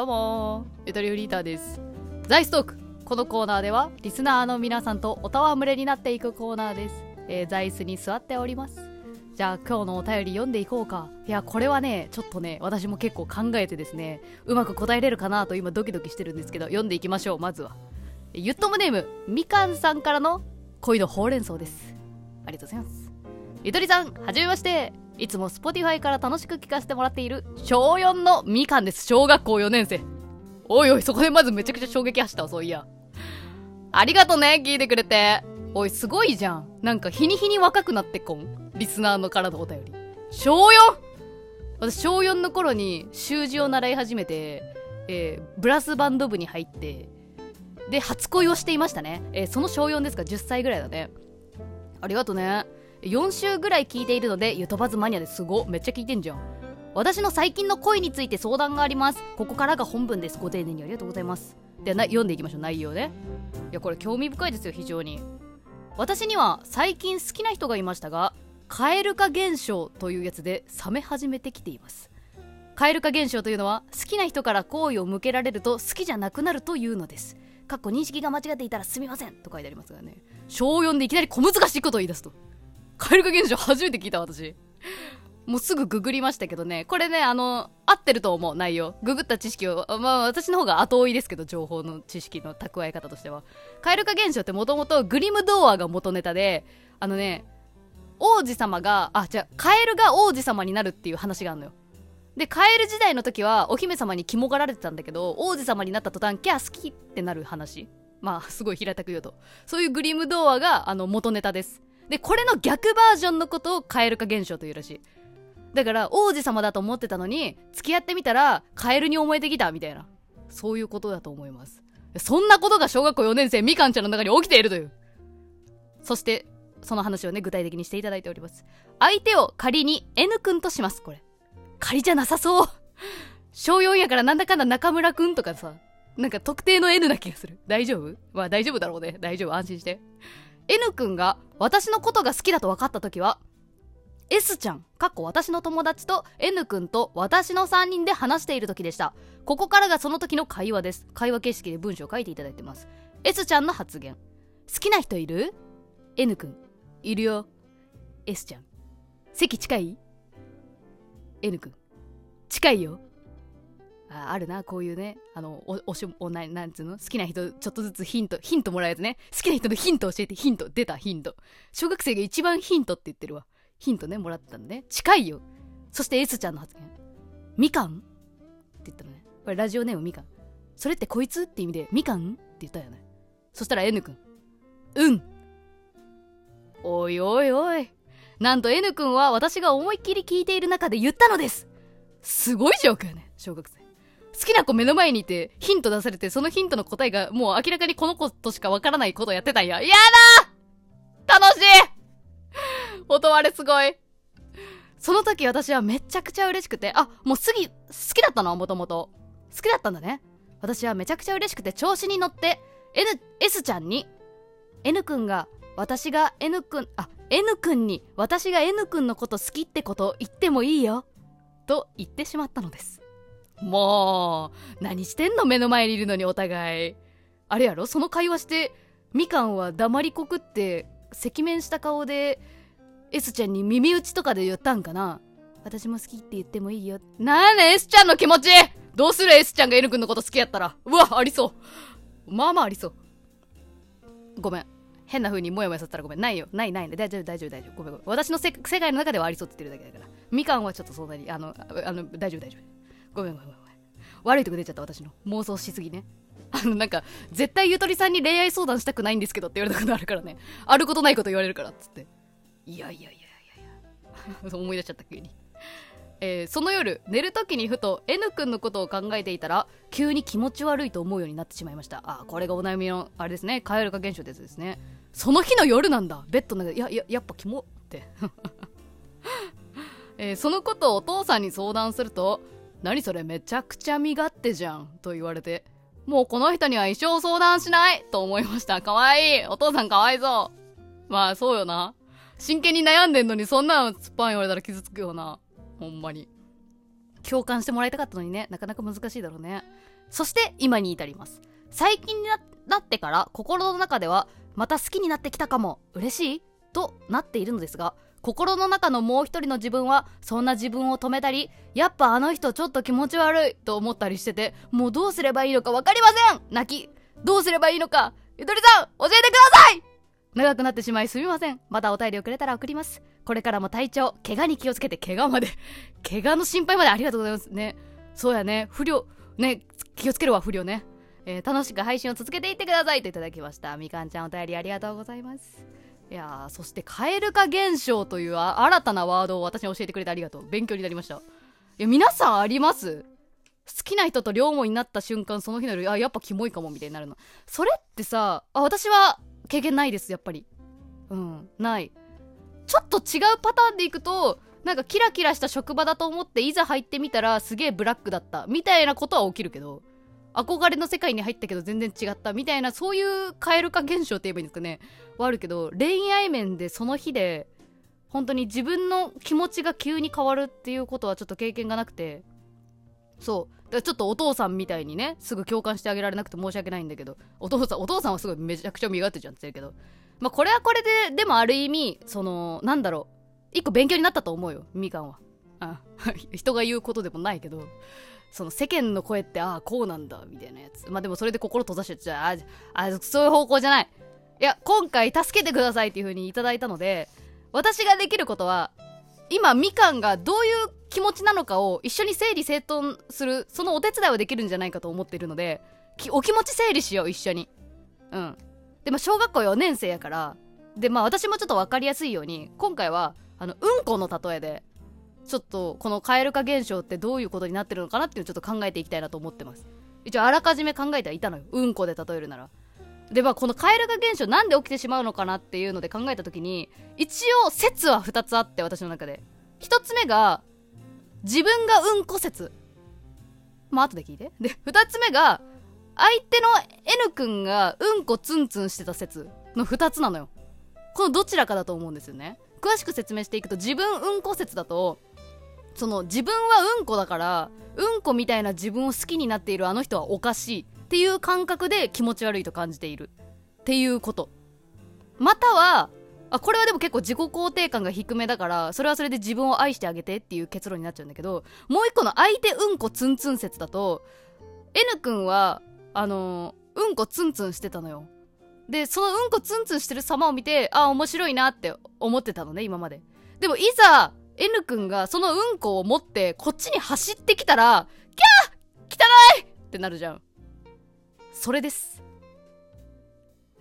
どうも。ゆとりフリーターです。ザイストーク。このコーナーではリスナーの皆さんとお戯れになっていくコーナーです、えー、座椅子に座っております。じゃあ今日のお便り読んでいこうか。いやこれはねちょっとね私も結構考えてですねうまく答えれるかなと今ドキドキしてるんですけど読んでいきましょうまずは。ゆっともネームみかんさんからの恋のほうれん草です。ありがとうございます。ゆとりさんはじめまして。いつも Spotify から楽しく聞かせてもらっている小4のみかんです。小学校4年生。おいおい、そこでまずめちゃくちゃ衝撃走ったわ、そういや。ありがとね、聞いてくれて。おい、すごいじゃん。なんか日に日に若くなってこん。リスナーのからのお便り。小 4! 私、小4の頃に習字を習い始めて、えー、ブラスバンド部に入って、で、初恋をしていましたね。えー、その小4ですか、10歳ぐらいだね。ありがとね。4週ぐらい聞いているのでゆとばずマニアですごめっちゃ聞いてんじゃん。私の最近の恋について相談があります。ここからが本文です。ご丁寧にありがとうございます。では読んでいきましょう。内容ね。いやこれ興味深いですよ非常に。私には最近好きな人がいましたが蛙化現象というやつで冷め始めてきています。蛙化現象というのは好きな人から好意を向けられると好きじゃなくなるというのです。かっこ認識が間違っていたらすみませんと書いてありますがね。小4でいきなり小難しいことを言い出すと。蛙化現象初めて聞いた私。もうすぐググりましたけどね。これね、あの、合ってると思う、内容。ググった知識を、まあ私の方が後追いですけど、情報の知識の蓄え方としては。蛙化現象ってもともとグリム童話が元ネタで、あのね、王子様が、あ、じゃあ、カエルが王子様になるっていう話があるのよ。で、カエル時代の時はお姫様に肝がられてたんだけど、王子様になった途端、キャー好きってなる話。まあ、すごい平たく言うと。そういうグリム童話が、あの、元ネタです。で、これの逆バージョンのことを蛙化現象というらしい。だから、王子様だと思ってたのに、付き合ってみたら、カエルに思えてきた、みたいな。そういうことだと思います。そんなことが小学校4年生みかんちゃんの中に起きているという。そして、その話をね、具体的にしていただいております。相手を仮に N 君とします、これ。仮じゃなさそう。小4やからなんだかんだ中村くんとかさ、なんか特定の N な気がする。大丈夫？まあ大丈夫だろうね。大丈夫？安心して。N 君が私のことが好きだと分かった時は S ちゃん、かっこ私の友達と N 君と私の3人で話している時でした。ここからがその時の会話です。会話形式で文章を書いていただいてます。S ちゃんの発言。好きな人いる ?N 君。いるよ。S ちゃん。席近い ?N 君。近いよ。ああるな、こういうね、あの、お、おしおな、なんつうの？好きな人、ちょっとずつヒント、ヒントもらえずね。好きな人のヒント教えて、ヒント、出た、ヒント。小学生が一番ヒントって言ってるわ。ヒントね、もらったんでね。近いよ。そして S ちゃんの発言。みかんって言ったのね。これラジオネームみかん。それってこいつって意味で、みかんって言ったよね。そしたら N 君。うんおいおいおい。なんと N 君は私が思いっきり聞いている中で言ったのです。すごいジョークよね、小学生。好きな子目の前にいて、ヒント出されて、そのヒントの答えがもう明らかにこの子としかわからないことをやってたんや。やだ楽しい 音割れすごい。その時私はめちゃくちゃ嬉しくて、あ、もうすぎ、好きだったの？もともと。好きだったんだね。私はめちゃくちゃ嬉しくて調子に乗って、N、S ちゃんに、N 君が、私が N 君、あ、N 君に、私が N 君のこと好きってことを言ってもいいよ。と言ってしまったのです。もう、何してんの目の前にいるのにお互い。あれやろ？その会話して、みかんは黙りこくって、赤面した顔で、S ちゃんに耳打ちとかで言ったんかな？私も好きって言ってもいいよ。なーね S ちゃんの気持ち？どうする ?S ちゃんが N 君のこと好きやったら。うわ、ありそう。まあまあありそう。ごめん。変な風にモヤモヤさせたらごめん。ないよ。ないない。ね大丈夫、大丈夫、大丈夫。ごめんごめん。私の世界の中ではありそうって言ってるだけだから。みかんはちょっとそんなに、あの、あの、大丈夫、大丈夫。ごめんごめんごめん。悪いとこ出ちゃった私の。妄想しすぎね。あの、なんか、絶対ゆとりさんに恋愛相談したくないんですけどって言われたことあるからね。あることないこと言われるからっつって。いやいやいやいやいや。思い出しちゃった急に。えー、その夜、寝る時にふと N 君のことを考えていたら、急に気持ち悪いと思うようになってしまいました。あ、これがお悩みの、あれですね、蛙化現象ですですね。その日の夜なんだ。ベッドの中で、いや、いや、やっぱキモって。えー、そのことをお父さんに相談すると、何それめちゃくちゃ身勝手じゃんと言われて、もうこの人には一生相談しないと思いました。かわいいお父さんかわいそう。まあそうよな。真剣に悩んでんのにそんなの突っぱん言われたら傷つくよな。ほんまに。共感してもらいたかったのにねなかなか難しいだろうねそして今に至ります最近になってから心の中ではまた好きになってきたかも嬉しい？となっているのですが心の中のもう一人の自分はそんな自分を止めたりやっぱあの人ちょっと気持ち悪いと思ったりしててもうどうすればいいのか分かりません。泣きどうすればいいのかゆとりさん教えてください!長くなってしまいすみません。またお便りをくれたら送ります。これからも体調怪我に気をつけて怪我まで 怪我の心配までありがとうございますね。そうやね。不良ね気をつけるわ不良ね。えー、楽しく配信を続けていってくださいといただきました。みかんちゃんお便りありがとうございます。いやそして蛙化現象という新たなワードを私に教えてくれてありがとう。勉強になりました。いや皆さんあります？好きな人と両思いになった瞬間その日の夜あやっぱキモいかもみたいになるの。それってさあ私は経験ないですやっぱり。うんない。ちょっと違うパターンでいくとなんかキラキラした職場だと思っていざ入ってみたらすげえブラックだったみたいなことは起きるけど憧れの世界に入ったけど全然違ったみたいなそういう蛙化現象って言えばいいんですかね。はあるけど恋愛面でその日で本当に自分の気持ちが急に変わるっていうことはちょっと経験がなくて。そう。だからちょっとお父さんみたいにねすぐ共感してあげられなくて申し訳ないんだけど。お父さんお父さんはすごいめちゃくちゃ身勝手じゃんって言ってるけど。まあこれはこれででもある意味そのなんだろう。一個勉強になったと思うよみかんは。あ 人が言うことでもないけど。その世間の声ってああこうなんだみたいなやつ。まあでもそれで心閉ざしてちゃああそういう方向じゃない。いや今回助けてくださいっていう風にいただいたので私ができることは今みかんがどういう気持ちなのかを一緒に整理整頓するそのお手伝いはできるんじゃないかと思っているのでお気持ち整理しよう一緒に。うん。でも小学校4年生やからでまあ私もちょっと分かりやすいように今回はあのうんこの例えでちょっとこの蛙化現象ってどういうことになってるのかなっていうのをちょっと考えていきたいなと思ってます。一応あらかじめ考えてはいたのよ。うんこで例えるなら。でまあこの蛙化現象なんで起きてしまうのかなっていうので考えた時に一応説は2つあって私の中で。1つ目が自分がうんこ説。まあ後で聞いて。で2つ目が相手の N 君がうんこツンツンしてた説の2つなのよ。このどちらかだと思うんですよね。詳しく説明していくと自分うんこ説だとその自分はうんこだからうんこみたいな自分を好きになっているあの人はおかしいっていう感覚で気持ち悪いと感じている。っていうこと。またはあこれはでも結構自己肯定感が低めだからそれはそれで自分を愛してあげてっていう結論になっちゃうんだけどもう一個の相手うんこツンツン説だと N 君はあのー、うんこツンツンしてたのよ。でそのうんこツンツンしてる様を見てあ面白いなって思ってたのね今まで。でもいざ N 君がそのうんこを持ってこっちに走ってきたらキャー汚いってなるじゃん。それです。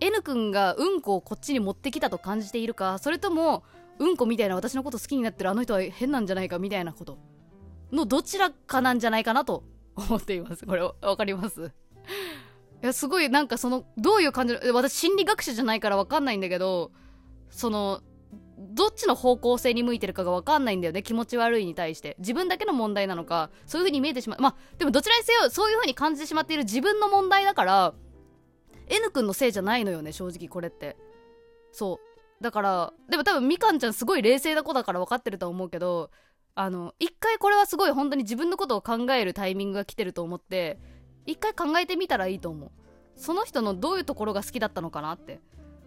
N 君がうんこをこっちに持ってきたと感じているかそれともうんこみたいな私のこと好きになってるあの人は変なんじゃないかみたいなこと。のどちらかなんじゃないかなと思っています。これわかります？いやすごいなんかそのどういう感じの私心理学者じゃないからわかんないんだけどそのどっちの方向性に向いてるかが分かんないんだよね。気持ち悪いに対して。自分だけの問題なのかそういう風に見えてしまう。まあでもどちらにせよそういう風に感じてしまっている自分の問題だから N 君のせいじゃないのよね正直これって。そう。だからでも多分みかんちゃんすごい冷静な子だから分かってると思うけどあの一回これはすごい本当に自分のことを考えるタイミングが来てると思って一回考えてみたらいいと思う。その人のどういうところが好きだったのかなって。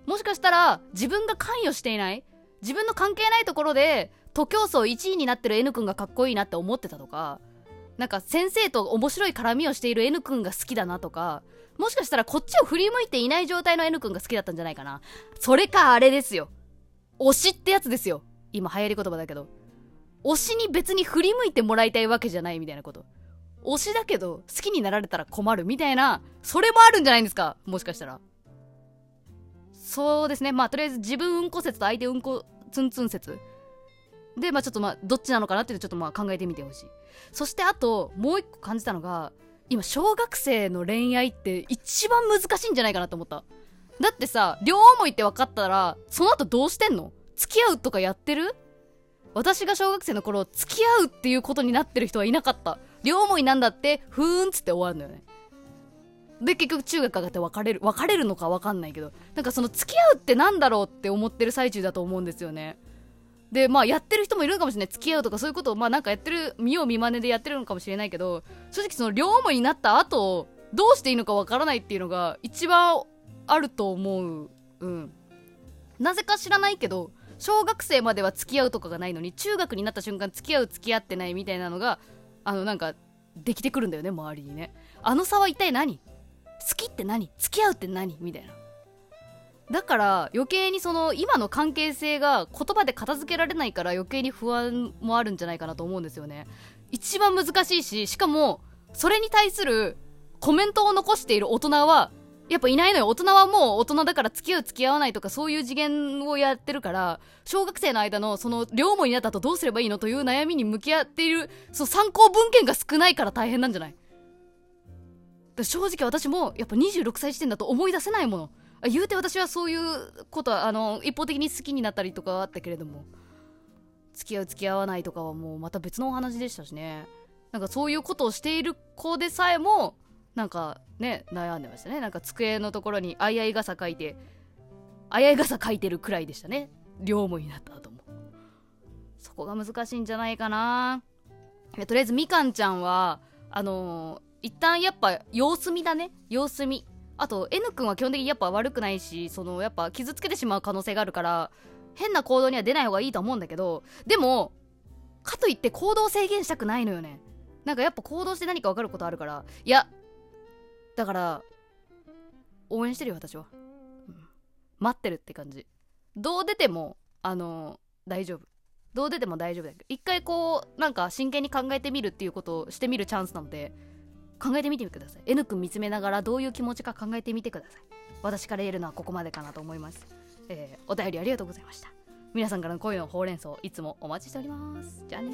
もしかしたら自分が関与していない自分の関係ないところで徒競走1位になってる N 君がかっこいいなって思ってたとかなんか先生と面白い絡みをしている N 君が好きだなとかもしかしたらこっちを振り向いていない状態の N 君が好きだったんじゃないかな。それかあれですよ。推しってやつですよ。今流行り言葉だけど。推しに別に振り向いてもらいたいわけじゃないみたいなこと。推しだけど好きになられたら困るみたいなそれもあるんじゃないんですか。もしかしたら。そうですね。まあとりあえず自分うんこ説と相手うんこツンツン説。でまあちょっとまあどっちなのかなっていうのちょっとまあ考えてみてほしい。そしてあともう一個感じたのが今小学生の恋愛って一番難しいんじゃないかなと思った。だってさ両思いって分かったらその後どうしてんの？付き合うとかやってる？私が小学生の頃付き合うっていうことになってる人はいなかった。両思いなんだってふーんっつって終わるのよね。で結局中学上がって別れる別れるのか分かんないけどなんかその付き合うってなんだろうって思ってる最中だと思うんですよね。でまあやってる人もいるのかもしれない。付き合うとかそういうことをまあなんかやってる見よう見まねでやってるのかもしれないけど正直その両思いになった後どうしていいのかわからないっていうのが一番あると思う。うん。なぜか知らないけど小学生までは付き合うとかがないのに中学になった瞬間付き合う付き合ってないみたいなのがあのなんかできてくるんだよね周りにね。あの差は一体何？好きって何？付き合うって何？みたいな。だから余計にその今の関係性が言葉で片付けられないから余計に不安もあるんじゃないかなと思うんですよね。一番難しいししかもそれに対するコメントを残している大人はやっぱいないのよ。大人はもう大人だから付き合う付き合わないとかそういう次元をやってるから小学生の間のその両思いになったとどうすればいいのという悩みに向き合っているそう参考文献が少ないから大変なんじゃない？正直私もやっぱ26歳時点だと思い出せないもの。言うて私はそういうことはあの一方的に好きになったりとかはあったけれども。付き合う付き合わないとかはもうまた別のお話でしたしね。なんかそういうことをしている子でさえもなんかね悩んでましたね。なんか机のところにあいあい傘書いてあいあい傘書いてるくらいでしたね。両思いになった後も。そこが難しいんじゃないかな。とりあえずみかんちゃんはあの、一旦やっぱ様子見だね。様子見。あと N 君は基本的にやっぱ悪くないしそのやっぱ傷つけてしまう可能性があるから変な行動には出ない方がいいと思うんだけどでもかといって行動制限したくないのよね。なんかやっぱ行動して何か分かることあるから。いやだから応援してるよ私は、うん、待ってるって感じ。どう出てもあの、大丈夫。どう出ても大丈夫だけど一回こうなんか真剣に考えてみるっていうことをしてみるチャンスなので考えてみてください。N 君見つめながらどういう気持ちか考えてみてください。私から言えるのはここまでかなと思います、えー、お便りありがとうございました。皆さんからの恋のほうれん草いつもお待ちしております。じゃあね